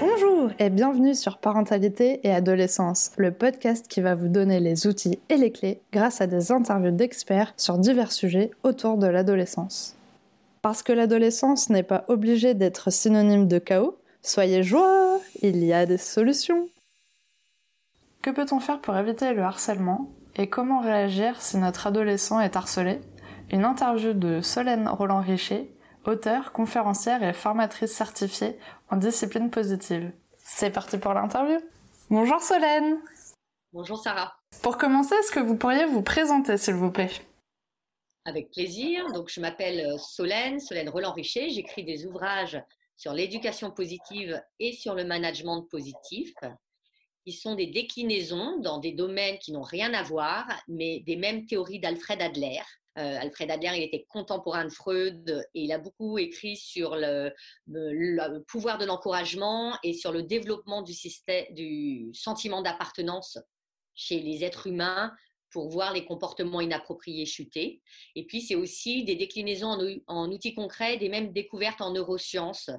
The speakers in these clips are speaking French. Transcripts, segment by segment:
Bonjour et bienvenue sur Parentalité et Adolescence, le podcast qui va vous donner les outils et les clés grâce à des interviews d'experts sur divers sujets autour de l'adolescence. Parce que l'adolescence n'est pas obligée d'être synonyme de chaos, soyez joie, il y a des solutions. Que peut-on faire pour éviter le harcèlement et comment réagir si notre adolescent est harcelé? Une interview de Solène Roland-Richer, auteure, conférencière et formatrice certifiée en discipline positive. C'est parti pour l'interview. Bonjour Solène. Bonjour Sarah. Pour commencer, est-ce que vous pourriez vous présenter s'il vous plaît? Avec plaisir. Donc je m'appelle Solène, Solène Roland-Richer. J'écris des ouvrages sur l'éducation positive et sur le management positif qui sont des déclinaisons dans des domaines qui n'ont rien à voir, mais des mêmes théories d'Alfred Adler. Euh, Alfred Adler, il était contemporain de Freud et il a beaucoup écrit sur le, pouvoir de l'encouragement et sur le développement du, sentiment d'appartenance chez les êtres humains pour voir les comportements inappropriés chuter. Et puis, c'est aussi des déclinaisons en, outils concrets, des mêmes découvertes en neurosciences.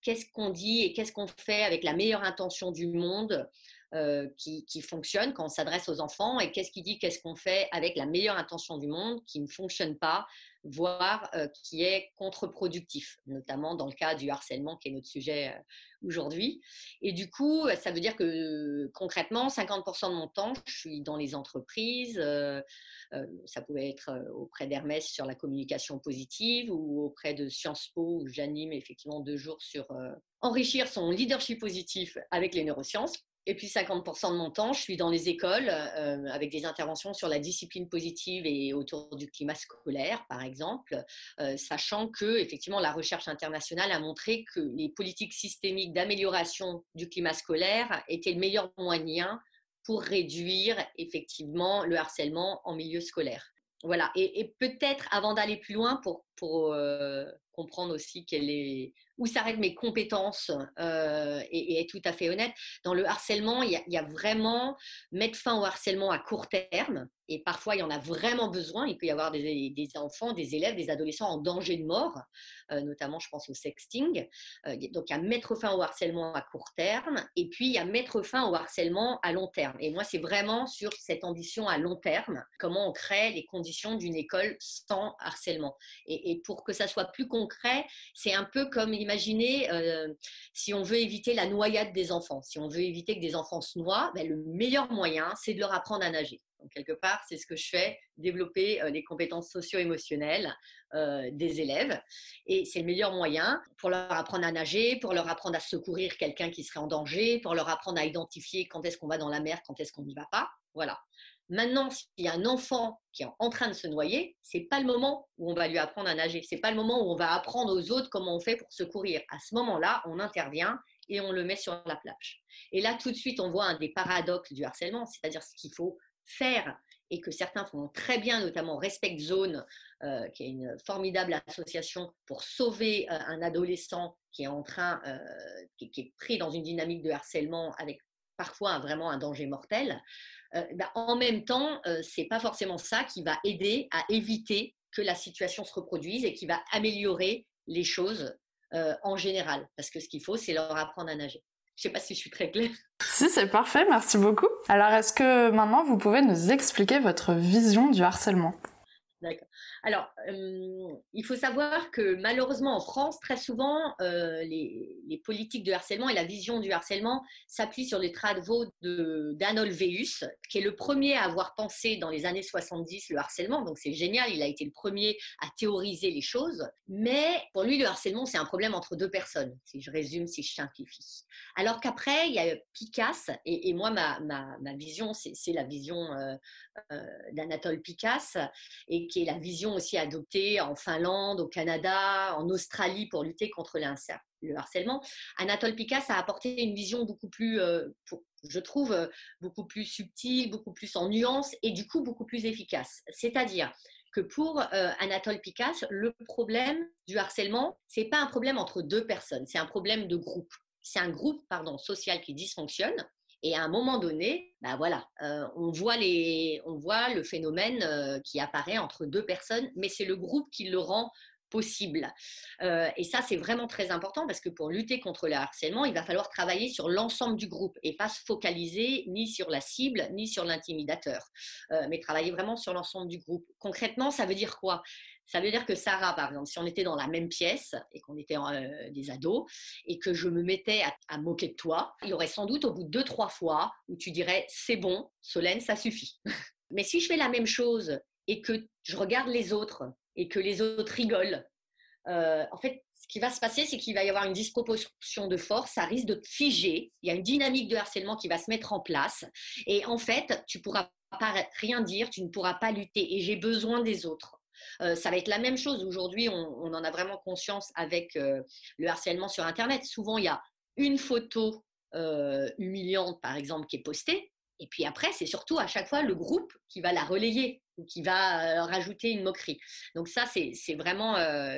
Qu'est-ce qu'on dit et qu'est-ce qu'on fait avec la meilleure intention du monde euh, qui, fonctionne quand on s'adresse aux enfants et qu'est-ce qui dit qu'est-ce qu'on fait avec la meilleure intention du monde qui ne fonctionne pas, voire euh, qui est contre-productif, notamment dans le cas du harcèlement qui est notre sujet euh, aujourd'hui. Et du coup, ça veut dire que concrètement, 50% de mon temps, je suis dans les entreprises. ça pouvait être auprès d'Hermès sur la communication positive ou auprès de Sciences Po où j'anime effectivement deux jours sur enrichir son leadership positif avec les neurosciences. Et puis 50% de mon temps, je suis dans les écoles euh, avec des interventions sur la discipline positive et autour du climat scolaire, par exemple, euh, sachant que effectivement la recherche internationale a montré que les politiques systémiques d'amélioration du climat scolaire étaient le meilleur moyen pour réduire effectivement le harcèlement en milieu scolaire. Voilà, et, peut-être avant d'aller plus loin, pour, pour comprendre aussi quelle est, où s'arrêtent mes compétences et, être tout à fait honnête, dans le harcèlement, il y, a, vraiment mettre fin au harcèlement à court terme, et parfois il y en a vraiment besoin. Il peut y avoir des, enfants, des élèves, des adolescents en danger de mort, notamment je pense au sexting. Donc il y a mettre fin au harcèlement à court terme, et puis il y a mettre fin au harcèlement à long terme. Et moi, c'est vraiment sur cette ambition à long terme, comment on crée les conditions d'une école sans harcèlement. Et, et pour que ça soit plus concret, c'est un peu comme imaginez euh, si on veut éviter la noyade des enfants, si on veut éviter que des enfants se noient, ben, le meilleur moyen, c'est de leur apprendre à nager. Donc, quelque part, c'est ce que je fais, développer euh, les compétences socio-émotionnelles euh, des élèves. Et c'est le meilleur moyen pour leur apprendre à nager, pour leur apprendre à secourir quelqu'un qui serait en danger, pour leur apprendre à identifier quand est-ce qu'on va dans la mer, quand est-ce qu'on n'y va pas. Voilà. Maintenant, s'il y a un enfant qui est en train de se noyer, c'est pas le moment où on va lui apprendre à nager. C'est pas le moment où on va apprendre aux autres comment on fait pour secourir. À ce moment-là, on intervient et on le met sur la plage. Et là, tout de suite, on voit un des paradoxes du harcèlement, c'est-à-dire ce qu'il faut faire et que certains font très bien, notamment Respect Zone, euh, qui est une formidable association pour sauver euh, un adolescent qui est en train, euh, qui, est pris dans une dynamique de harcèlement avec parfois vraiment un danger mortel. Euh, bah, en même temps, euh, c'est pas forcément ça qui va aider à éviter que la situation se reproduise et qui va améliorer les choses euh, en général. Parce que ce qu'il faut, c'est leur apprendre à nager. Je ne sais pas si je suis très claire. Si, c'est parfait, merci beaucoup. Alors, est-ce que maintenant, vous pouvez nous expliquer votre vision du harcèlement? D'accord. Alors, euh, il faut savoir que malheureusement en France, très souvent, euh, les, politiques de harcèlement et la vision du harcèlement s'appuient sur les travaux d'Anol Veus, qui est le premier à avoir pensé dans les années 70 le harcèlement. Donc c'est génial, il a été le premier à théoriser les choses. Mais pour lui, le harcèlement, c'est un problème entre deux personnes, si je résume, si je simplifie. Alors qu'après, il y a Picasse, et, moi, ma, vision, c'est la vision euh, d'Anatole Picasse, qui est la vision aussi adoptée en Finlande, au Canada, en Australie pour lutter contre le harcèlement. Anatole Picasse a apporté une vision beaucoup plus, euh, je trouve, euh, beaucoup plus subtile, beaucoup plus en nuances et du coup beaucoup plus efficace. C'est-à-dire que pour euh, Anatole Picasse, le problème du harcèlement, c'est pas un problème entre deux personnes, c'est un problème de groupe. C'est un groupe pardon, social qui dysfonctionne et à un moment donné, bah voilà, euh, on, voit le phénomène euh, qui apparaît entre deux personnes, mais c'est le groupe qui le rend possible. Euh, et ça, c'est vraiment très important parce que pour lutter contre le harcèlement, il va falloir travailler sur l'ensemble du groupe et pas se focaliser ni sur la cible ni sur l'intimidateur, mais travailler vraiment sur l'ensemble du groupe. Concrètement, ça veut dire quoi? Ça veut dire que Sarah, par exemple, si on était dans la même pièce et qu'on était euh, des ados et que je me mettais à, moquer de toi, il y aurait sans doute au bout de deux, trois fois où tu dirais c'est bon, Solène, ça suffit. Mais si je fais la même chose et que je regarde les autres et que les autres rigolent, euh, en fait, ce qui va se passer, c'est qu'il va y avoir une disproportion de force, ça risque de te figer, il y a une dynamique de harcèlement qui va se mettre en place, et en fait, tu pourras pas rien dire, tu ne pourras pas lutter, et j'ai besoin des autres. Euh, ça va être la même chose. Aujourd'hui, on, en a vraiment conscience avec euh, le harcèlement sur Internet. Souvent, il y a une photo euh, humiliante, par exemple, qui est postée. Et puis après, c'est surtout à chaque fois le groupe qui va la relayer ou qui va rajouter une moquerie. Donc ça, c'est vraiment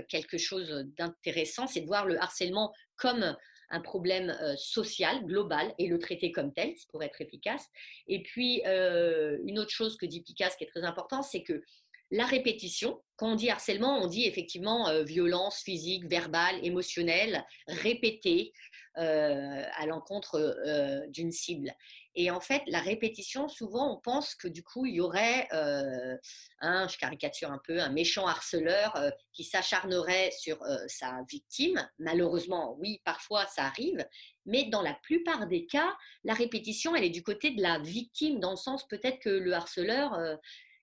quelque chose d'intéressant, c'est de voir le harcèlement comme un problème social, global, et le traiter comme tel, pour être efficace. Et puis, une autre chose que dit Picasso qui est très important, c'est que la répétition. Quand on dit harcèlement, on dit effectivement euh, violence physique, verbale, émotionnelle, répétée euh, à l'encontre euh, d'une cible. Et en fait, la répétition, souvent, on pense que du coup, il y aurait je caricature un peu, un méchant harceleur qui s'acharnerait sur sa victime. Malheureusement, oui, parfois ça arrive, mais dans la plupart des cas, la répétition, elle est du côté de la victime, dans le sens peut-être que le harceleur,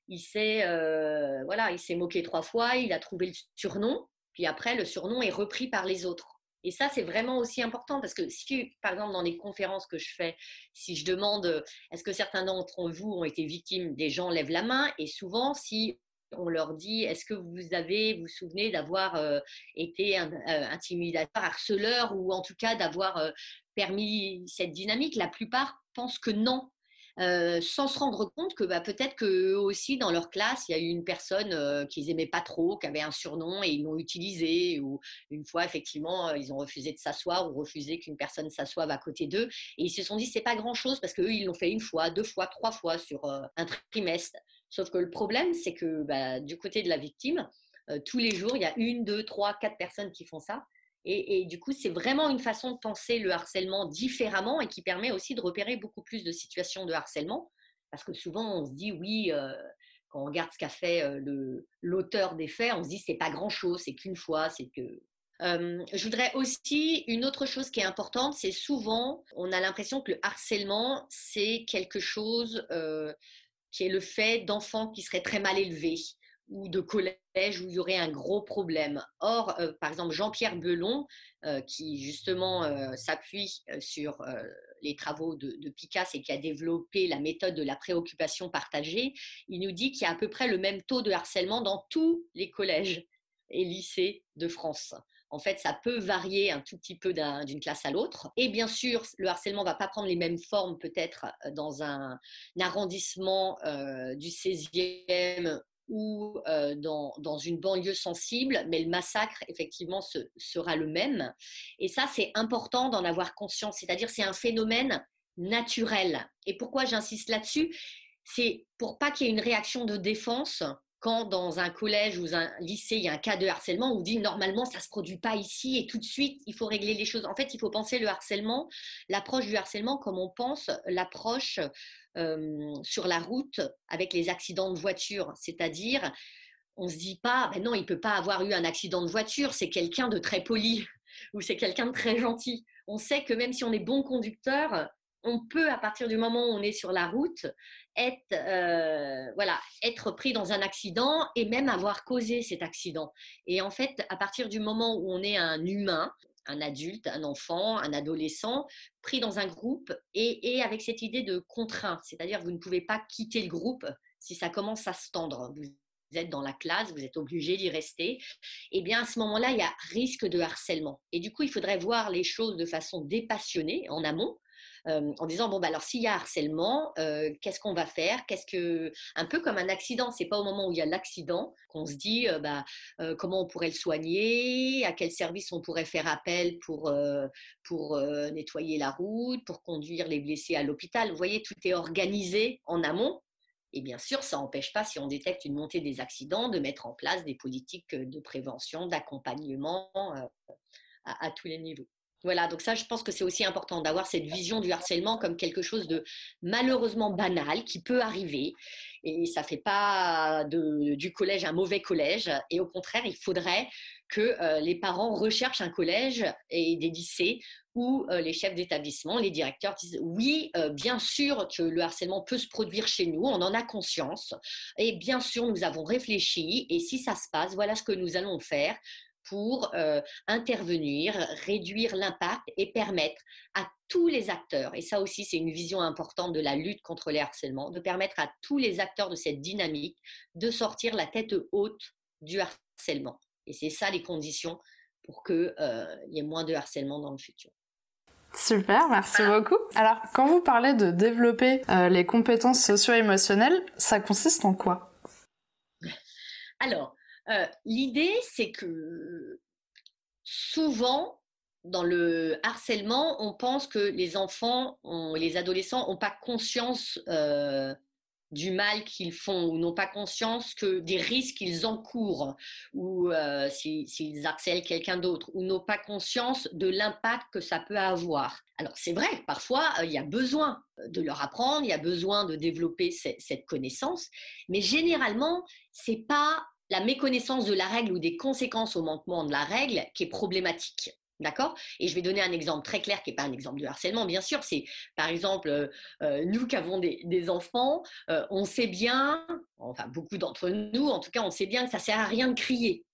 il s'est euh, il s'est moqué trois fois, il a trouvé le surnom, puis après le surnom est repris par les autres. Et ça, c'est vraiment aussi important parce que si, par exemple, dans les conférences que je fais, si je demande est-ce que certains d'entre vous ont été victimes, des gens lèvent la main et souvent, si on leur dit est-ce que vous avez, vous vous souvenez d'avoir euh, été euh, intimidateur, harceleur ou en tout cas d'avoir permis cette dynamique, la plupart pensent que non. Euh, sans se rendre compte que bah, peut-être qu'eux aussi, dans leur classe, il y a eu une personne euh, qu'ils n'aimaient pas trop, qui avait un surnom et ils l'ont utilisé. Ou une fois, effectivement, euh, ils ont refusé de s'asseoir ou refusé qu'une personne s'assoive à côté d'eux. Et ils se sont dit, c'est pas grand-chose parce qu'eux, ils l'ont fait une fois, deux fois, trois fois sur un trimestre. Sauf que le problème, c'est que bah, du côté de la victime, tous les jours, il y a une, deux, trois, quatre personnes qui font ça. Et, du coup, c'est vraiment une façon de penser le harcèlement différemment et qui permet aussi de repérer beaucoup plus de situations de harcèlement. Parce que souvent, on se dit, oui, euh, quand on regarde ce qu'a fait euh, l'auteur des faits, on se dit, c'est pas grand-chose, c'est qu'une fois, c'est que... Euh, je voudrais aussi, une autre chose qui est importante, c'est souvent, on a l'impression que le harcèlement, c'est quelque chose qui est le fait d'enfants qui seraient très mal élevés ou de collège où il y aurait un gros problème. Or, euh, par exemple, Jean-Pierre Belon, euh, qui justement euh, s'appuie sur les travaux de, de, Picasso et qui a développé la méthode de la préoccupation partagée, il nous dit qu'il y a à peu près le même taux de harcèlement dans tous les collèges et lycées de France. En fait, ça peut varier un tout petit peu d'une classe à l'autre. Et bien sûr, le harcèlement ne va pas prendre les mêmes formes peut-être dans un, arrondissement du 16e ou euh, dans, dans, une banlieue sensible, mais le massacre, effectivement, sera le même. Et ça, c'est important d'en avoir conscience, c'est-à-dire c'est un phénomène naturel. Et pourquoi j'insiste là-dessus? C'est pour pas qu'il y ait une réaction de défense quand dans un collège ou un lycée, il y a un cas de harcèlement, on dit normalement ça se produit pas ici et tout de suite il faut régler les choses. En fait, il faut penser le harcèlement, l'approche du harcèlement comme on pense l'approche euh, sur la route avec les accidents de voiture. C'est-à-dire, on se dit pas, ben non, il peut pas avoir eu un accident de voiture, c'est quelqu'un de très poli ou c'est quelqu'un de très gentil. On sait que même si on est bon conducteur, on peut, à partir du moment où on est sur la route, être, euh, voilà, être pris dans un accident et même avoir causé cet accident. Et en fait, à partir du moment où on est un humain, un adulte, un enfant, un adolescent, pris dans un groupe et, avec cette idée de contrainte, c'est-à-dire vous ne pouvez pas quitter le groupe si ça commence à se tendre. Êtes dans la classe, vous êtes obligé d'y rester, eh bien à ce moment-là, il y a risque de harcèlement. Et du coup, il faudrait voir les choses de façon dépassionnée en amont euh, en disant bon bah alors s'il y a harcèlement, euh, qu'est-ce qu'on va faire? Qu'est-ce que un peu comme un accident, c'est pas au moment où il y a l'accident qu'on se dit euh, bah comment on pourrait le soigner, à quel service on pourrait faire appel pour pour nettoyer la route, pour conduire les blessés à l'hôpital? Vous voyez, tout est organisé en amont. Et bien sûr, ça n'empêche pas, si on détecte une montée des accidents, de mettre en place des politiques de prévention, d'accompagnement à tous les niveaux. Voilà, donc ça, je pense que c'est aussi important d'avoir cette vision du harcèlement comme quelque chose de malheureusement banal qui peut arriver. Et ça ne fait pas du collège un mauvais collège. Et au contraire, il faudrait que euh, les parents recherchent un collège et des lycées où euh, les chefs d'établissement, les directeurs disent oui, euh, bien sûr que le harcèlement peut se produire chez nous, on en a conscience. Et bien sûr, nous avons réfléchi. Et si ça se passe, voilà ce que nous allons faire pour intervenir, réduire l'impact et permettre à tous les acteurs, et ça aussi c'est une vision importante de la lutte contre les harcèlements, de permettre à tous les acteurs de cette dynamique de sortir la tête haute du harcèlement. Et c'est ça les conditions pour qu'il euh, y ait moins de harcèlement dans le futur. Super, merci beaucoup. Alors, quand vous parlez de développer euh, les compétences socio-émotionnelles, ça consiste en quoi? Alors, euh, l'idée, c'est que souvent, dans le harcèlement, on pense que les enfants, les adolescents n'ont pas conscience euh, du mal qu'ils font ou n'ont pas conscience que des risques qu'ils encourent ou euh, s'ils harcèlent quelqu'un d'autre ou n'ont pas conscience de l'impact que ça peut avoir. Alors c'est vrai, parfois il y a besoin de leur apprendre, il y a besoin de développer cette connaissance, mais généralement c'est pas la méconnaissance de la règle ou des conséquences au manquement de la règle qui est problématique. D'accord? Et je vais donner un exemple très clair qui n'est pas un exemple de harcèlement, bien sûr. C'est par exemple, euh, euh, nous qui avons des, enfants, euh, on sait bien, enfin beaucoup d'entre nous, en tout cas, on sait bien que ça sert à rien de crier.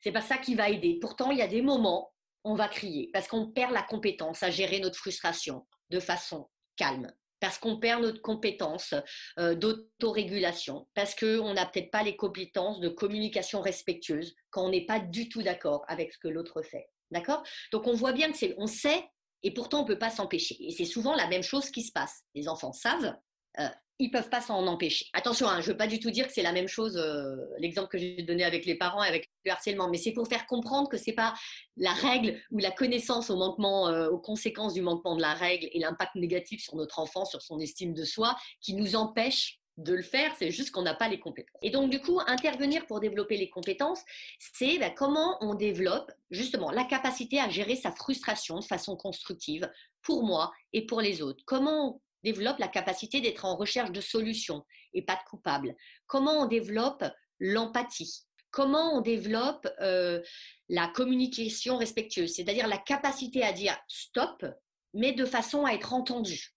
C'est pas ça qui va aider. Pourtant, il y a des moments, on va crier parce qu'on perd la compétence à gérer notre frustration de façon calme parce qu'on perd notre compétence d'autorégulation, parce qu'on n'a peut-être pas les compétences de communication respectueuse quand on n'est pas du tout d'accord avec ce que l'autre fait. D'accord? Donc on voit bien que c'est, on sait et pourtant on ne peut pas s'empêcher. Et c'est souvent la même chose qui se passe. Les enfants savent, euh, ils peuvent pas s'en empêcher. Attention, hein, je veux pas du tout dire que c'est la même chose, euh, l'exemple que j'ai donné avec les parents et avec le harcèlement, mais c'est pour faire comprendre que c'est pas la règle ou la connaissance au manquement, euh, aux conséquences du manquement de la règle et l'impact négatif sur notre enfant, sur son estime de soi, qui nous empêche de le faire, c'est juste qu'on n'a pas les compétences. Et donc, du coup, intervenir pour développer les compétences, c'est bah, comment on développe justement la capacité à gérer sa frustration de façon constructive pour moi et pour les autres. Comment développe la capacité d'être en recherche de solutions et pas de coupables Comment on développe l'empathie Comment on développe euh, la communication respectueuse, c'est-à-dire la capacité à dire stop, mais de façon à être entendu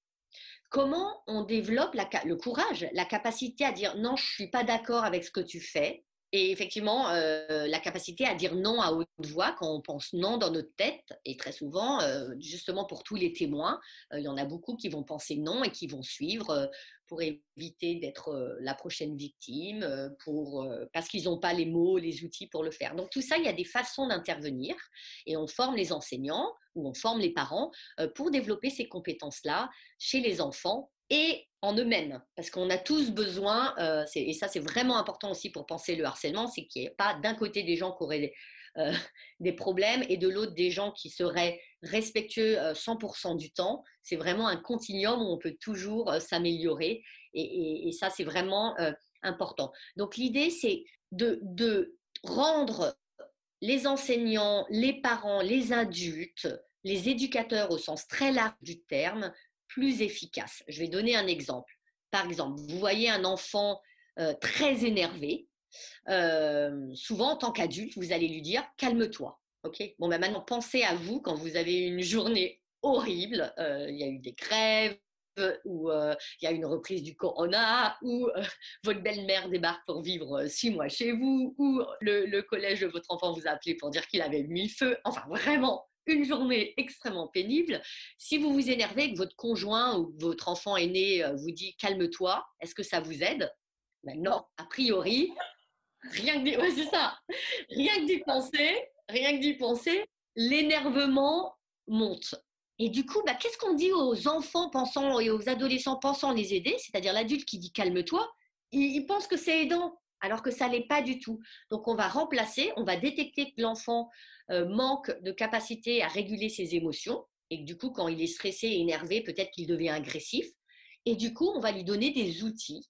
Comment on développe le courage, la capacité à dire non, je suis pas d'accord avec ce que tu fais, et effectivement, euh, la capacité à dire non à haute voix quand on pense non dans notre tête, et très souvent, euh, justement pour tous les témoins, euh, il y en a beaucoup qui vont penser non et qui vont suivre pour éviter d'être la prochaine victime, pour, parce qu'ils n'ont pas les mots, les outils pour le faire. Donc tout ça, il y a des façons d'intervenir, et on forme les enseignants ou on forme les parents pour développer ces compétences-là chez les enfants et en eux-mêmes, parce qu'on a tous besoin, euh, et ça c'est vraiment important aussi pour penser le harcèlement, c'est qu'il n'y ait pas d'un côté des gens qui auraient euh, des, problèmes et de l'autre des gens qui seraient respectueux 100% euh, du temps. C'est vraiment un continuum où on peut toujours s'améliorer et, ça c'est vraiment important. Donc l'idée c'est de, de rendre les enseignants, les parents, les adultes, les éducateurs au sens très large du terme, plus efficace. Je vais donner un exemple. Par exemple, vous voyez un enfant euh, très énervé. Euh, souvent, en tant qu'adulte, vous allez lui dire calme-toi. Bon, ben maintenant, pensez à vous quand vous avez une journée horrible. Euh, il y a eu des grèves, ou il y a une reprise du corona, ou votre belle-mère débarque pour vivre six mois chez vous, ou le, collège de votre enfant vous a appelé pour dire qu'il avait mis feu. Enfin, vraiment, une journée extrêmement pénible. Si vous vous énervez, que votre conjoint ou votre enfant aîné euh, vous dit calme-toi, est-ce que ça vous aide? Ben Non, a priori, rien que d'y ça. Rien penser, rien que d'y penser, l'énervement monte. Et du coup, bah, qu'est-ce qu'on dit aux enfants pensant et aux adolescents pensant les aider, c'est-à-dire l'adulte qui dit calme-toi, il, pense que c'est aidant, alors que ça l'est pas du tout. Donc on va remplacer, on va détecter que l'enfant euh, manque de capacité à réguler ses émotions et du coup, quand il est stressé et énervé, peut-être qu'il devient agressif. Et du coup, on va lui donner des outils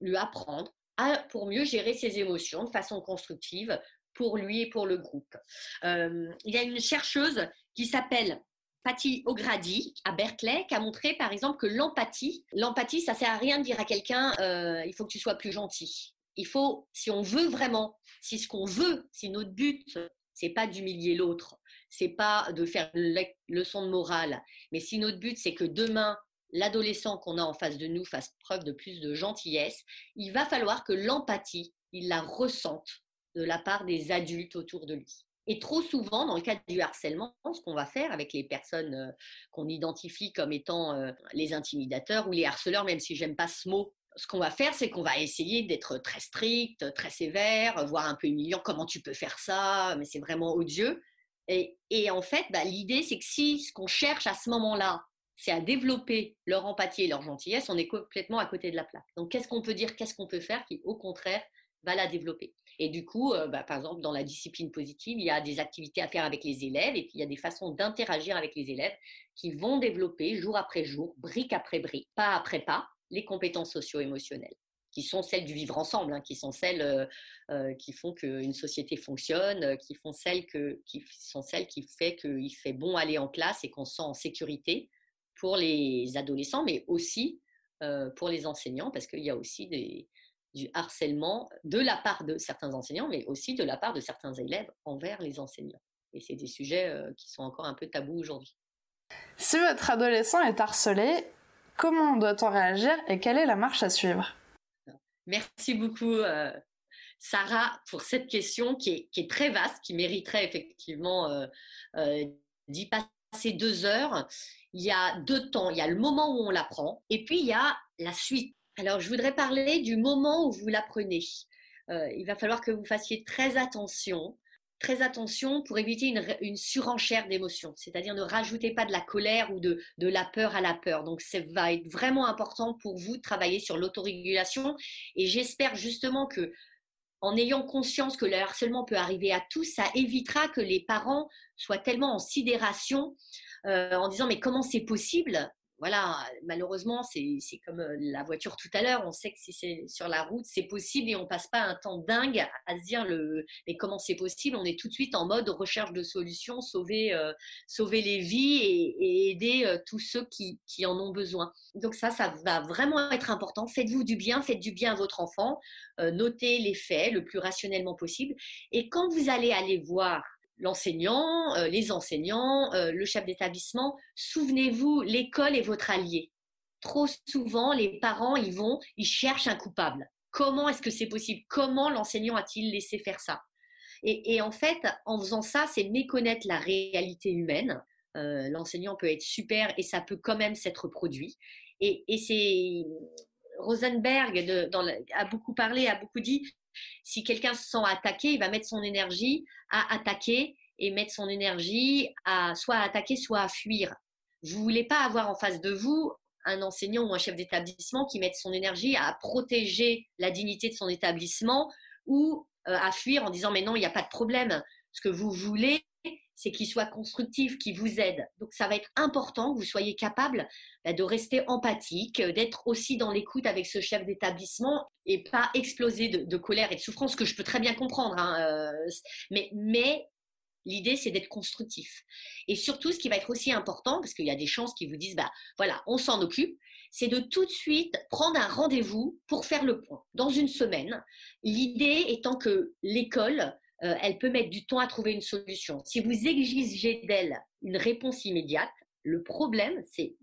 lui apprendre à, pour mieux gérer ses émotions de façon constructive pour lui et pour le groupe. Euh, il y a une chercheuse qui s'appelle Patty O'Grady à Berkeley qui a montré par exemple que l'empathie, l'empathie, ça sert à rien de dire à quelqu'un euh, il faut que tu sois plus gentil. Il faut, si on veut vraiment, si ce qu'on veut, si notre but, c'est pas d'humilier l'autre, c'est pas de faire une leçon de morale, mais si notre but c'est que demain l'adolescent qu'on a en face de nous fasse preuve de plus de gentillesse, il va falloir que l'empathie, il la ressente de la part des adultes autour de lui. Et trop souvent, dans le cadre du harcèlement, ce qu'on va faire avec les personnes euh, qu'on identifie comme étant euh, les intimidateurs ou les harceleurs, même si j'aime pas ce mot, ce qu'on va faire, c'est qu'on va essayer d'être très strict, très sévère, voire un peu humiliant. Comment tu peux faire ça Mais c'est vraiment odieux. Et, en fait, bah, l'idée, c'est que si ce qu'on cherche à ce moment-là, c'est à développer leur empathie et leur gentillesse, on est complètement à côté de la plaque. Donc, qu'est-ce qu'on peut dire, qu'est-ce qu'on peut faire qui, au contraire, va la développer? Et du coup, euh, bah, par exemple, dans la discipline positive, il y a des activités à faire avec les élèves et puis il y a des façons d'interagir avec les élèves qui vont développer jour après jour, brique après brique, pas après pas, les compétences socio-émotionnelles qui sont celles du vivre ensemble, hein, qui sont celles euh, euh, qui font qu'une société fonctionne, qui font celles qui sont celles qui fait qu'il fait bon aller en classe et qu'on se sent en sécurité pour les adolescents, mais aussi pour les enseignants, parce qu'il y a aussi du harcèlement de la part de certains enseignants, mais aussi de la part de certains élèves envers les enseignants. Et c'est des sujets euh, qui sont encore un peu tabous aujourd'hui. Si votre adolescent est harcelé, comment doit-on réagir et quelle est la marche à suivre? Merci beaucoup, euh, Sarah, pour cette question qui est, très vaste, qui mériterait effectivement euh, d'y passer deux heures. Il y a deux temps. Il y a le moment où on l'apprend et puis il y a la suite alors, je voudrais parler du moment où vous l'apprenez. Euh, il va falloir que vous fassiez très attention, très attention pour éviter une, surenchère d'émotions, c'est-à-dire ne rajoutez pas de la colère ou de, la peur à la peur. Donc, ça va être vraiment important pour vous de travailler sur l'autorégulation. Et j'espère justement que en ayant conscience que le harcèlement peut arriver à tous, ça évitera que les parents soient tellement en sidération euh, en disant mais comment c'est possible? Voilà, malheureusement, c'est comme euh, la voiture tout à l'heure. On sait que si c'est sur la route, c'est possible et on passe pas un temps dingue à se dire le, mais comment c'est possible? On est tout de suite en mode recherche de solutions, sauver, euh, sauver les vies et, aider euh, tous ceux qui, qui, en ont besoin. Donc ça, ça va vraiment être important. Faites-vous du bien, faites du bien à votre enfant. notez les faits le plus rationnellement possible. Et quand vous allez aller voir l'enseignant, euh, les enseignants, euh, le chef d'établissement. Souvenez-vous, l'école est votre allié. Trop souvent, les parents, ils vont, ils cherchent un coupable. Comment est-ce que c'est possible? Comment l'enseignant a-t-il laissé faire ça? Et, en fait, en faisant ça, c'est méconnaître la réalité humaine. Euh, l'enseignant peut être super et ça peut quand même s'être produit. Et, c'est Rosenberg a beaucoup parlé, a beaucoup dit si quelqu'un se sent attaqué, il va mettre son énergie à attaquer et mettre son énergie à soit à attaquer, soit à fuir. Vous voulez pas avoir en face de vous un enseignant ou un chef d'établissement qui mette son énergie à protéger la dignité de son établissement ou euh, à fuir en disant mais non, il n'y a pas de problème. Ce que vous voulez, c'est qu'il soit constructif, qu'il vous aide. Donc ça va être important que vous soyez capable bah, de rester empathique, d'être aussi dans l'écoute avec ce chef d'établissement et pas exploser de, colère et de souffrance, que je peux très bien comprendre. Hein, euh, mais, mais L'idée, c'est d'être constructif. Et surtout, ce qui va être aussi important, parce qu'il y a des chances qui vous disent, bah voilà, on s'en occupe, c'est de tout de suite prendre un rendez-vous pour faire le point dans une semaine. L'idée étant que l'école euh, elle peut mettre du temps à trouver une solution. Si vous exigez d'elle une réponse immédiate, le problème, c'est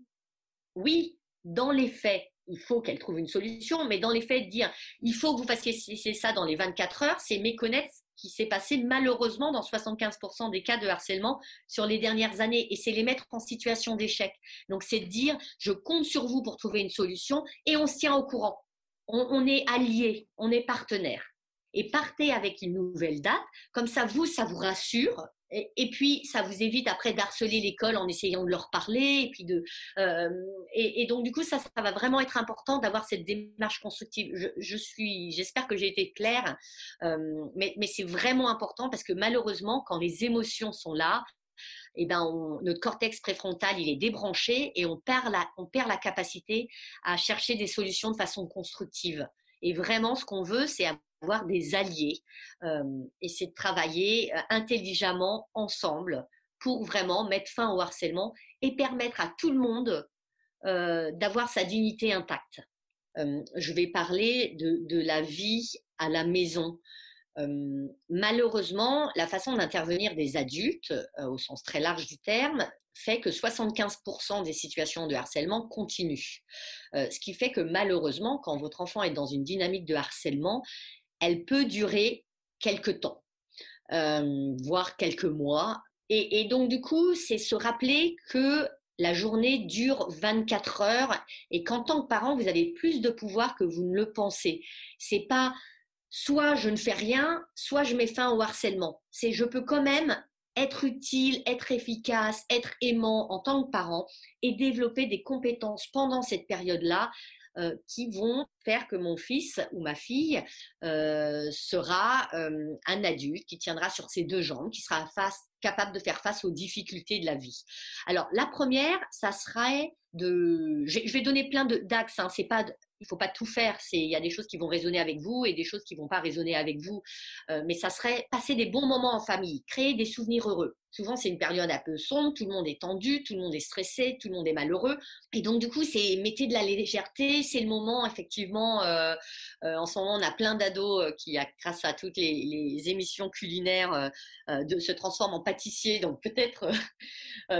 oui, dans les faits, il faut qu'elle trouve une solution, mais dans les faits, dire il faut que vous fassiez ça dans les 24 heures, c'est méconnaître ce qui s'est passé malheureusement dans 75% des cas de harcèlement sur les dernières années, et c'est les mettre en situation d'échec. Donc c'est dire je compte sur vous pour trouver une solution et on se tient au courant. on est alliés, on est partenaires et partez avec une nouvelle date. Comme ça, vous, ça vous rassure. Et, puis, ça vous évite après d'harceler l'école en essayant de leur parler. Et, puis de, euh, et, donc, du coup, ça, ça va vraiment être important d'avoir cette démarche constructive. Je, suis, j'espère que j'ai été claire, euh, mais, mais c'est vraiment important parce que malheureusement, quand les émotions sont là, eh ben notre cortex préfrontal il est débranché et on perd la, on perd la capacité à chercher des solutions de façon constructive. Et vraiment, ce qu'on veut, c'est avoir des alliés et c'est de travailler intelligemment ensemble pour vraiment mettre fin au harcèlement et permettre à tout le monde d'avoir sa dignité intacte. je vais parler de, la vie à la maison. malheureusement, la façon d'intervenir des adultes, au sens très large du terme, fait que 75% des situations de harcèlement continuent. ce qui fait que malheureusement, quand votre enfant est dans une dynamique de harcèlement, elle peut durer quelques temps, voire quelques mois. Et, donc, du coup, c'est se rappeler que la journée dure 24 heures et qu'en tant que parent, vous avez plus de pouvoir que vous ne le pensez. C'est pas soit je ne fais rien, soit je mets fin au harcèlement. C'est je peux quand même être utile, être efficace, être aimant en tant que parent et développer des compétences pendant cette période-là euh, qui vont faire que mon fils ou ma fille euh, sera euh, un adulte qui tiendra sur ses deux jambes, qui sera capable de faire face aux difficultés de la vie. Alors la première, ça serait de, je vais donner plein d'axes. Hein, c'est pas il faut pas tout faire. il y a des choses qui vont résonner avec vous et des choses qui vont pas résonner avec vous. mais ça serait passer des bons moments en famille, créer des souvenirs heureux. Souvent, c'est une période un peu sombre, tout le monde est tendu, tout le monde est stressé, tout le monde est malheureux. Et donc, du coup, c'est mettez de la légèreté. C'est le moment, effectivement, euh, euh, en ce moment, on a plein d'ados euh, qui, grâce à toutes les, émissions culinaires, de, se transforment en pâtissiers. Donc, peut-être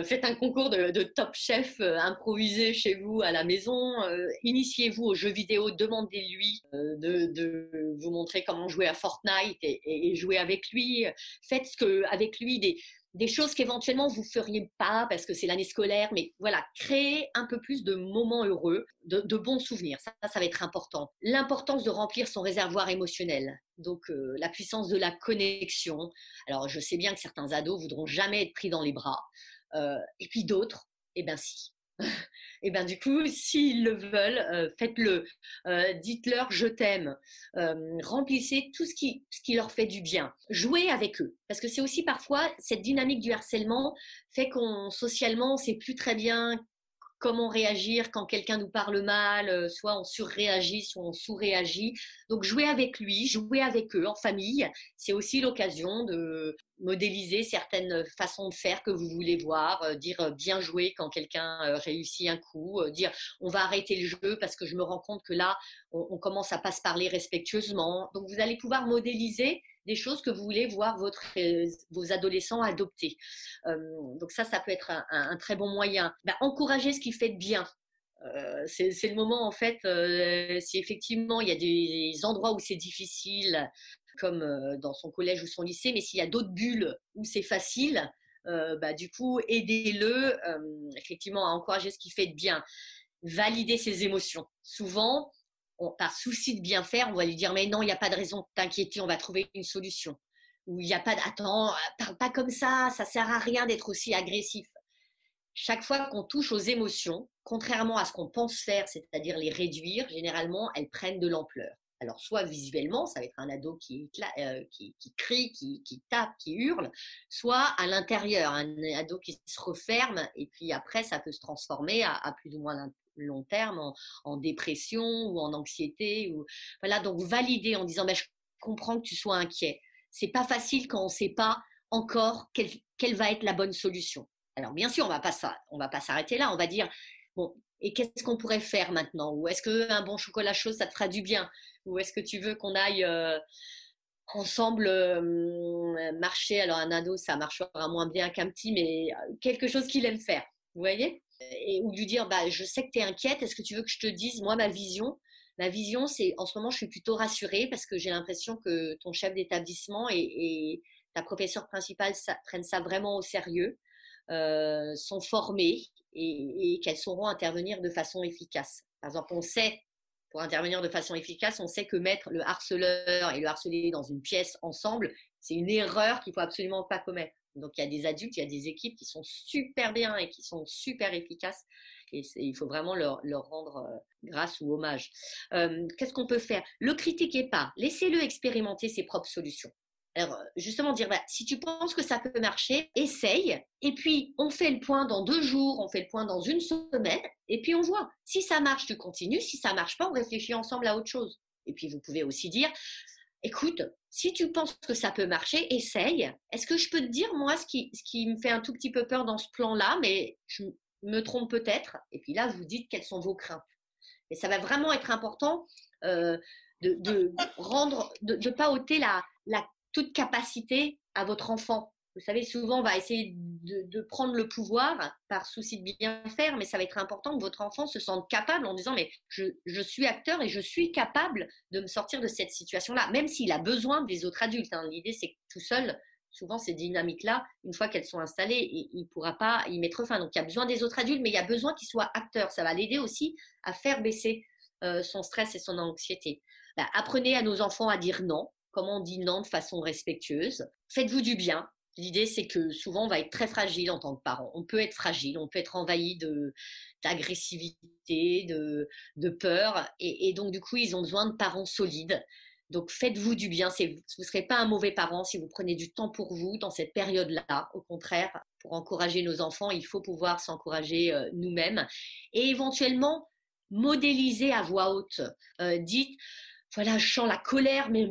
faites un concours de, top chef improvisé chez vous à la maison. Initiez-vous aux jeux vidéo, demandez-lui de, vous montrer comment jouer à Fortnite et, jouer avec lui. Faites ce que, avec lui des des choses qu'éventuellement vous feriez pas parce que c'est l'année scolaire, mais voilà, créer un peu plus de moments heureux, de, bons souvenirs. Ça, ça va être important. L'importance de remplir son réservoir émotionnel. Donc, euh, la puissance de la connexion. Alors, je sais bien que certains ados voudront jamais être pris dans les bras. Euh, et puis d'autres, eh bien si et bien du coup, s'ils le veulent, euh, faites-le. Euh, dites-leur je t'aime. Euh, remplissez tout ce qui, ce qui leur fait du bien. Jouez avec eux. Parce que c'est aussi parfois cette dynamique du harcèlement fait qu'on socialement, on sait plus très bien comment réagir quand quelqu'un nous parle mal, euh, soit on surréagit, soit on sous-réagit. Donc jouer avec lui, jouer avec eux en famille, c'est aussi l'occasion de modéliser certaines façons de faire que vous voulez voir, euh, dire euh, bien jouer quand quelqu'un réussit un coup, dire on va arrêter le jeu parce que je me rends compte que là, on, on commence à pas se parler respectueusement. Donc vous allez pouvoir modéliser des choses que vous voulez voir votre, euh, vos adolescents adopter. Euh, donc ça, ça peut être un, très bon moyen. Bah, encourager ce qui fait de bien. Euh, c'est le moment en fait, si effectivement il y a des endroits où c'est difficile, comme dans son collège ou son lycée, mais s'il y a d'autres bulles où c'est facile, bah, du coup aidez-le effectivement à encourager ce qui fait de bien, valider ses émotions. Souvent, par souci de bien faire, on va lui dire mais non, il n'y a pas de raison de t'inquiéter, on va trouver une solution. Ou il n'y a pas attends, parle pas comme ça, ça sert à rien d'être aussi agressif. Chaque fois qu'on touche aux émotions, contrairement à ce qu'on pense faire, c'est-à-dire les réduire, généralement elles prennent de l'ampleur. Alors, soit visuellement, ça va être un ado qui, euh, qui, crie, qui, tape, qui hurle, soit à l'intérieur, un ado qui se referme, et puis après, ça peut se transformer à, plus ou moins long terme en, dépression ou en anxiété. Ou... Voilà, donc valider en disant, ben, je comprends que tu sois inquiet. C'est pas facile quand on ne sait pas encore quelle, quelle va être la bonne solution. Alors, bien sûr, on va pas on va pas s'arrêter là. On va dire, bon, et qu'est-ce qu'on pourrait faire maintenant? Ou est-ce qu'un bon chocolat chaud, ça te fera du bien? Ou est-ce que tu veux qu'on aille euh, ensemble euh, marcher? Alors un ado, ça marchera moins bien qu'un petit, mais euh, quelque chose qu'il aime faire. Vous voyez? Ou lui dire, bah, je sais que tu es inquiète, est-ce que tu veux que je te dise, moi, ma vision? Ma vision, c'est en ce moment, je suis plutôt rassurée parce que j'ai l'impression que ton chef d'établissement et, ta professeure principale prennent ça vraiment au sérieux, sont formés et, qu'elles sauront intervenir de façon efficace. Par exemple, on sait, pour intervenir de façon efficace, on sait que mettre le harceleur et le harcelé dans une pièce ensemble, c'est une erreur qu'il faut absolument pas commettre. Donc il y a des adultes, il y a des équipes qui sont super bien et qui sont super efficaces. Et il faut vraiment leur, rendre euh, grâce ou hommage. Qu'est-ce qu'on peut faire? Le critiquez pas, laissez-le expérimenter ses propres solutions. Alors, euh, justement, dire, bah, si tu penses que ça peut marcher, essaye. Et puis, on fait le point dans deux jours, on fait le point dans une semaine, et puis on voit. Si ça marche, tu continues. Si ça marche pas, on réfléchit ensemble à autre chose. Et puis vous pouvez aussi dire, écoute, si tu penses que ça peut marcher, essaye. Est-ce que je peux te dire, moi, ce qui, ce qui me fait un tout petit peu peur dans ce plan-là, mais je me trompe peut-être. Et puis là, vous dites quelles sont vos craintes. Et ça va vraiment être important euh, de, de, rendre, de ne pas ôter la, la toute capacité à votre enfant. Vous savez, souvent, on va essayer de, prendre le pouvoir par souci de bien faire, mais ça va être important que votre enfant se sente capable en disant, mais je, suis acteur et je suis capable de me sortir de cette situation-là, même s'il a besoin des autres adultes. Hein. L'idée, c'est que tout seul, souvent, ces dynamiques-là, une fois qu'elles sont installées, il ne pourra pas y mettre fin. Donc, il y a besoin des autres adultes, mais il y a besoin qu'il soit acteur. Ça va l'aider aussi à faire baisser euh, son stress et son anxiété. Bah, apprenez à nos enfants à dire non. Comment on dit non de façon respectueuse. Faites-vous du bien. L'idée, c'est que souvent, on va être très fragile en tant que parent. On peut être fragile, on peut être envahi d'agressivité, de, peur. Et, donc, du coup, ils ont besoin de parents solides. Donc, faites-vous du bien. Vous ne serez pas un mauvais parent si vous prenez du temps pour vous dans cette période-là. Au contraire, pour encourager nos enfants, il faut pouvoir s'encourager euh, nous-mêmes. Et éventuellement, modéliser à voix haute. Euh, dites, voilà, je sens la colère mais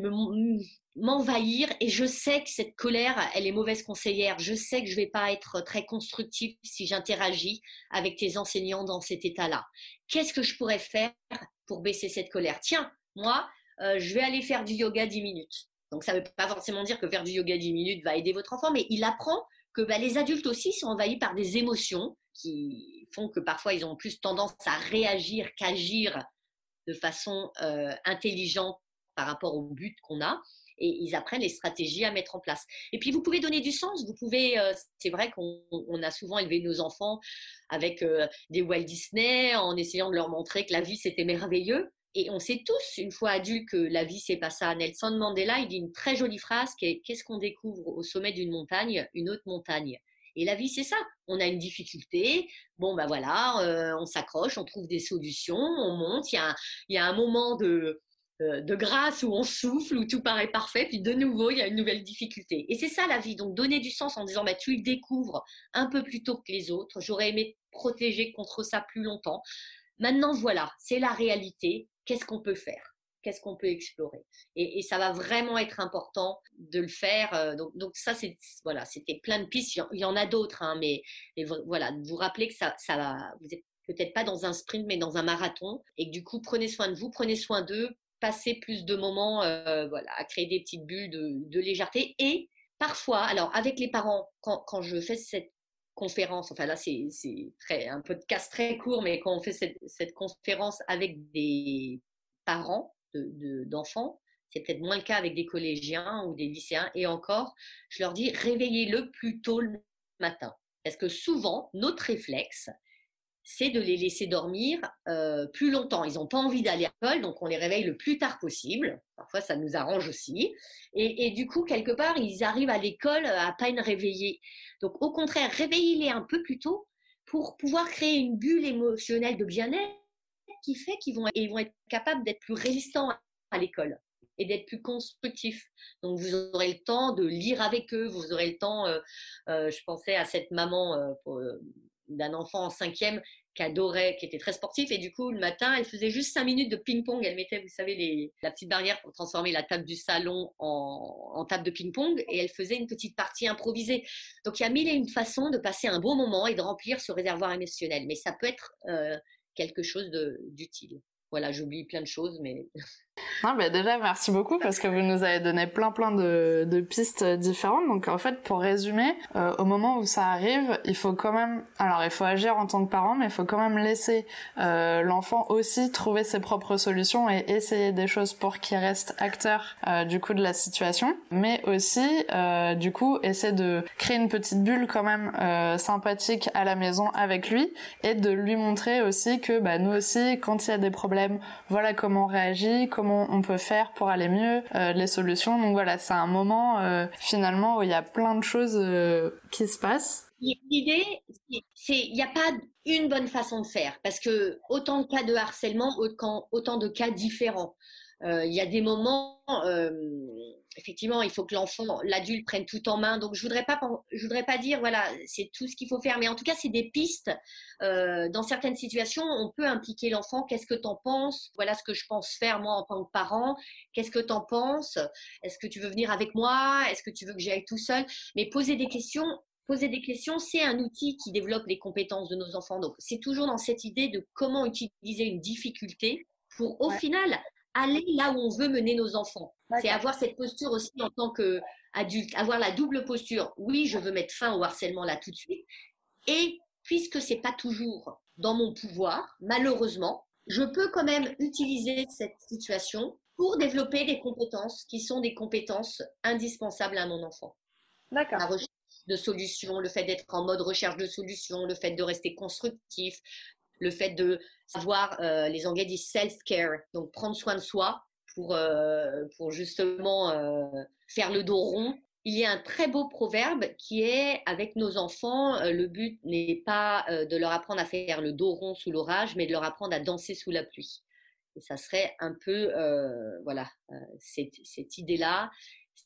m'envahir et je sais que cette colère, elle est mauvaise conseillère. Je sais que je vais pas être très constructif si j'interagis avec tes enseignants dans cet état-là. Qu'est-ce que je pourrais faire pour baisser cette colère? Tiens, moi, euh, je vais aller faire du yoga 10 minutes. Donc ça ne veut pas forcément dire que faire du yoga 10 minutes va aider votre enfant, mais il apprend que bah, les adultes aussi sont envahis par des émotions qui font que parfois ils ont plus tendance à réagir qu'agir de façon euh, intelligente par rapport au but qu'on a et ils apprennent les stratégies à mettre en place. Et puis vous pouvez donner du sens. Vous pouvez, euh, c'est vrai qu'on a souvent élevé nos enfants avec euh, des Walt Disney en essayant de leur montrer que la vie c'était merveilleux. Et on sait tous, une fois adultes, que la vie c'est pas ça. Nelson Mandela, il dit une très jolie phrase qu'est-ce qu'on découvre au sommet d'une montagne? Une autre montagne. Et la vie, c'est ça. On a une difficulté. Bon, ben voilà, euh, on s'accroche, on trouve des solutions, on monte. Il y a un moment de, de grâce où on souffle, où tout paraît parfait, puis de nouveau, il y a une nouvelle difficulté. Et c'est ça la vie. Donc, donner du sens en disant, bah, tu le découvres un peu plus tôt que les autres. J'aurais aimé protéger contre ça plus longtemps. Maintenant, voilà, c'est la réalité. Qu'est-ce qu'on peut faire? Qu'est-ce qu'on peut explorer? Et, ça va vraiment être important de le faire. Euh, donc, donc ça, c'est voilà, c'était plein de pistes. Il y en, a d'autres, hein, mais, voilà, vous rappelez que ça, ça va. Vous êtes peut-être pas dans un sprint, mais dans un marathon, et que du coup, prenez soin de vous, prenez soin d'eux, passer plus de moments euh, voilà, à créer des petites bulles de, légèreté. Et parfois, alors avec les parents, quand, quand je fais cette conférence, enfin là c'est un podcast très court, mais quand on fait cette, conférence avec des parents d'enfants, de, c'est peut-être moins le cas avec des collégiens ou des lycéens, et encore, je leur dis réveillez-le plus tôt le matin. Parce que souvent, notre réflexe, c'est de les laisser dormir euh, plus longtemps. Ils n'ont pas envie d'aller à l'école, donc on les réveille le plus tard possible. Parfois, ça nous arrange aussi. Et, du coup, quelque part, ils arrivent à l'école à peine réveillés. Donc, au contraire, réveillez-les un peu plus tôt pour pouvoir créer une bulle émotionnelle de bien-être qui fait qu'ils vont, vont être capables d'être plus résistants à l'école et d'être plus constructifs. Donc, vous aurez le temps de lire avec eux, vous aurez le temps, euh, euh, je pensais à cette maman d'un enfant en cinquième qui adorait, qui était très sportif. Et du coup, le matin, elle faisait juste cinq minutes de ping-pong. Elle mettait, vous savez, les, la petite barrière pour transformer la table du salon en, table de ping-pong. Et elle faisait une petite partie improvisée. Donc, il y a mille et une façons de passer un bon moment et de remplir ce réservoir émotionnel. Mais ça peut être euh, quelque chose d'utile. Voilà, j'oublie plein de choses, mais Non, mais déjà, merci beaucoup parce que vous nous avez donné plein plein de, pistes différentes. Donc en fait, pour résumer, euh, au moment où ça arrive, il faut quand même, alors il faut agir en tant que parent, mais il faut quand même laisser euh, l'enfant aussi trouver ses propres solutions et essayer des choses pour qu'il reste acteur euh, du coup de la situation. Mais aussi, du coup, essayer de créer une petite bulle quand même sympathique à la maison avec lui et de lui montrer aussi que bah, nous aussi, quand il y a des problèmes, voilà comment on réagit, comment on peut faire pour aller mieux, euh, les solutions. Donc voilà, c'est un moment euh, finalement où il y a plein de choses euh, qui se passent. L'idée, c'est il n'y a pas une bonne façon de faire parce que autant de cas de harcèlement, autant de cas différents. Il y a des moments effectivement, il faut que l'enfant, l'adulte prenne tout en main. Donc, je voudrais pas, je voudrais pas dire, voilà, c'est tout ce qu'il faut faire. Mais en tout cas, c'est des pistes. Euh, dans certaines situations, on peut impliquer l'enfant. Qu'est-ce que tu en penses? Voilà ce que je pense faire moi en tant que parent. Qu'est-ce que tu en penses? Est-ce que tu veux venir avec moi? Est-ce que tu veux que j'aille tout seul? Mais poser des questions. Poser des questions, c'est un outil qui développe les compétences de nos enfants. Donc, c'est toujours dans cette idée de comment utiliser une difficulté pour, au final, aller là où on veut mener nos enfants. C'est avoir cette posture aussi en tant qu'adulte, avoir la double posture. Oui, je veux mettre fin au harcèlement là tout de suite. Et puisque c'est pas toujours dans mon pouvoir, malheureusement, je peux quand même utiliser cette situation pour développer des compétences qui sont des compétences indispensables à mon enfant. D'accord. La recherche de solutions, le fait d'être en mode recherche de solutions, le fait de rester constructif, le fait de savoir, euh, les Anglais disent self-care, donc prendre soin de soi pour, euh, pour justement euh, faire le dos rond. Il y a un très beau proverbe qui est avec nos enfants, le but n'est pas de leur apprendre à faire le dos rond sous l'orage, mais de leur apprendre à danser sous la pluie. Et ça serait un peu, voilà, cette, cette idée-là,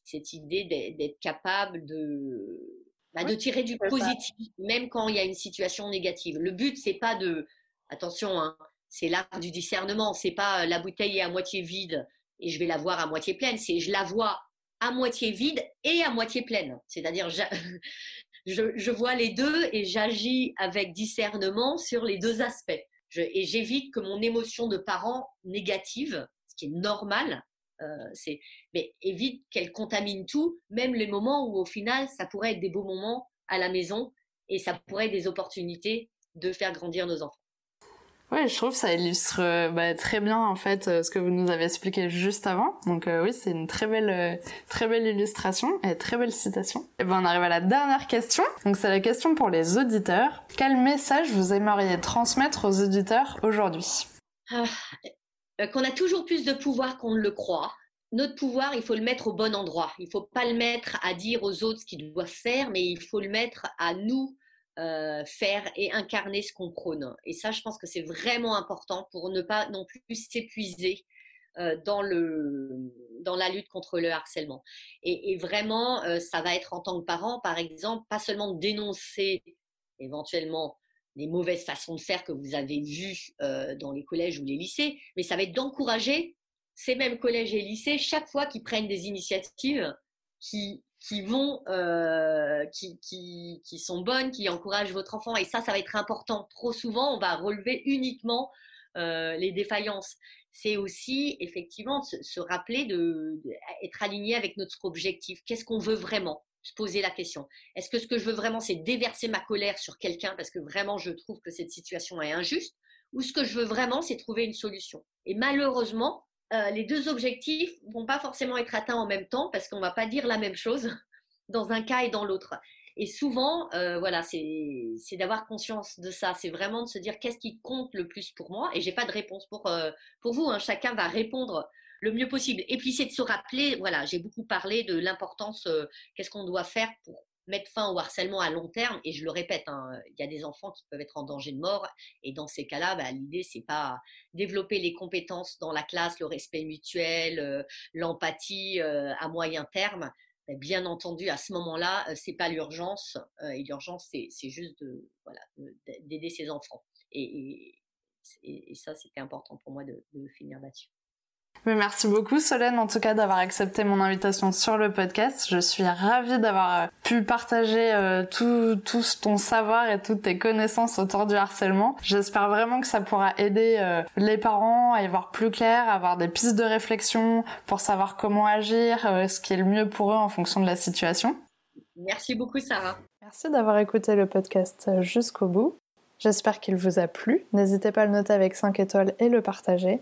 cette idée d'être capable de, bah, de tirer du positif, même quand il y a une situation négative. Le but, c'est pas de, Attention, hein, c'est l'art du discernement. C'est pas euh, la bouteille est à moitié vide et je vais la voir à moitié pleine. C'est je la vois à moitié vide et à moitié pleine. C'est-à-dire, je, vois les deux et j'agis avec discernement sur les deux aspects. et j'évite que mon émotion de parent négative, ce qui est normal, euh, c'est, mais évite qu'elle contamine tout, même les moments où au final, ça pourrait être des beaux moments à la maison et ça pourrait être des opportunités de faire grandir nos enfants. Oui, je trouve que ça illustre euh, bah, très bien en fait euh, ce que vous nous avez expliqué juste avant. Donc euh, oui, c'est une très belle, très belle illustration et très belle citation. Et ben on arrive à la dernière question. Donc c'est la question pour les auditeurs. Quel message vous aimeriez transmettre aux auditeurs aujourd'hui? Ah, Qu'on a toujours plus de pouvoir qu'on ne le croit. Notre pouvoir, il faut le mettre au bon endroit. Il ne faut pas le mettre à dire aux autres ce qu'ils doivent faire, mais il faut le mettre à nous euh, faire et incarner ce qu'on prône. Et ça, je pense que c'est vraiment important pour ne pas non plus s'épuiser euh, dans, dans la lutte contre le harcèlement. Et, vraiment, euh, ça va être en tant que parent, par exemple, pas seulement dénoncer éventuellement les mauvaises façons de faire que vous avez vues dans les collèges ou les lycées, mais ça va être d'encourager ces mêmes collèges et lycées chaque fois qu'ils prennent des initiatives qui qui vont, euh, qui, qui, qui, sont bonnes, qui encouragent votre enfant. Et ça, ça va être important. Trop souvent, on va relever uniquement euh, les défaillances. C'est aussi effectivement se, rappeler de, être aligné avec notre objectif. Qu'est-ce qu'on veut vraiment? Se poser la question. Est-ce que ce que je veux vraiment, c'est déverser ma colère sur quelqu'un parce que vraiment je trouve que cette situation est injuste, ou ce que je veux vraiment, c'est trouver une solution. Et malheureusement, euh, les deux objectifs vont pas forcément être atteints en même temps parce qu'on va pas dire la même chose dans un cas et dans l'autre. Et souvent, euh, voilà, c'est d'avoir conscience de ça. C'est vraiment de se dire qu'est-ce qui compte le plus pour moi. Et j'ai pas de réponse pour, euh, pour vous. Hein. Chacun va répondre le mieux possible. Et puis c'est de se rappeler, voilà, j'ai beaucoup parlé de l'importance, qu'est-ce qu'on doit faire pour mettre fin au harcèlement à long terme. Et je le répète, hein, il y a des enfants qui peuvent être en danger de mort. Et dans ces cas-là, bah, l'idée, c'est pas développer les compétences dans la classe, le respect mutuel, euh, l'empathie euh, à moyen terme. bien entendu, à ce moment-là, euh, c'est pas l'urgence. et l'urgence, c'est juste d'aider ces enfants. Et, ça, c'était important pour moi de finir là-dessus merci beaucoup Solène en tout cas d'avoir accepté mon invitation sur le podcast. Je suis ravie d'avoir euh, pu partager euh, tout, tout ton savoir et toutes tes connaissances autour du harcèlement. J'espère vraiment que ça pourra aider euh, les parents à y voir plus clair, à avoir des pistes de réflexion pour savoir comment agir, ce qui est le mieux pour eux en fonction de la situation. Merci beaucoup Sarah. Merci d'avoir écouté le podcast jusqu'au bout. J'espère qu'il vous a plu. N'hésitez pas à le noter avec 5 étoiles et le partager.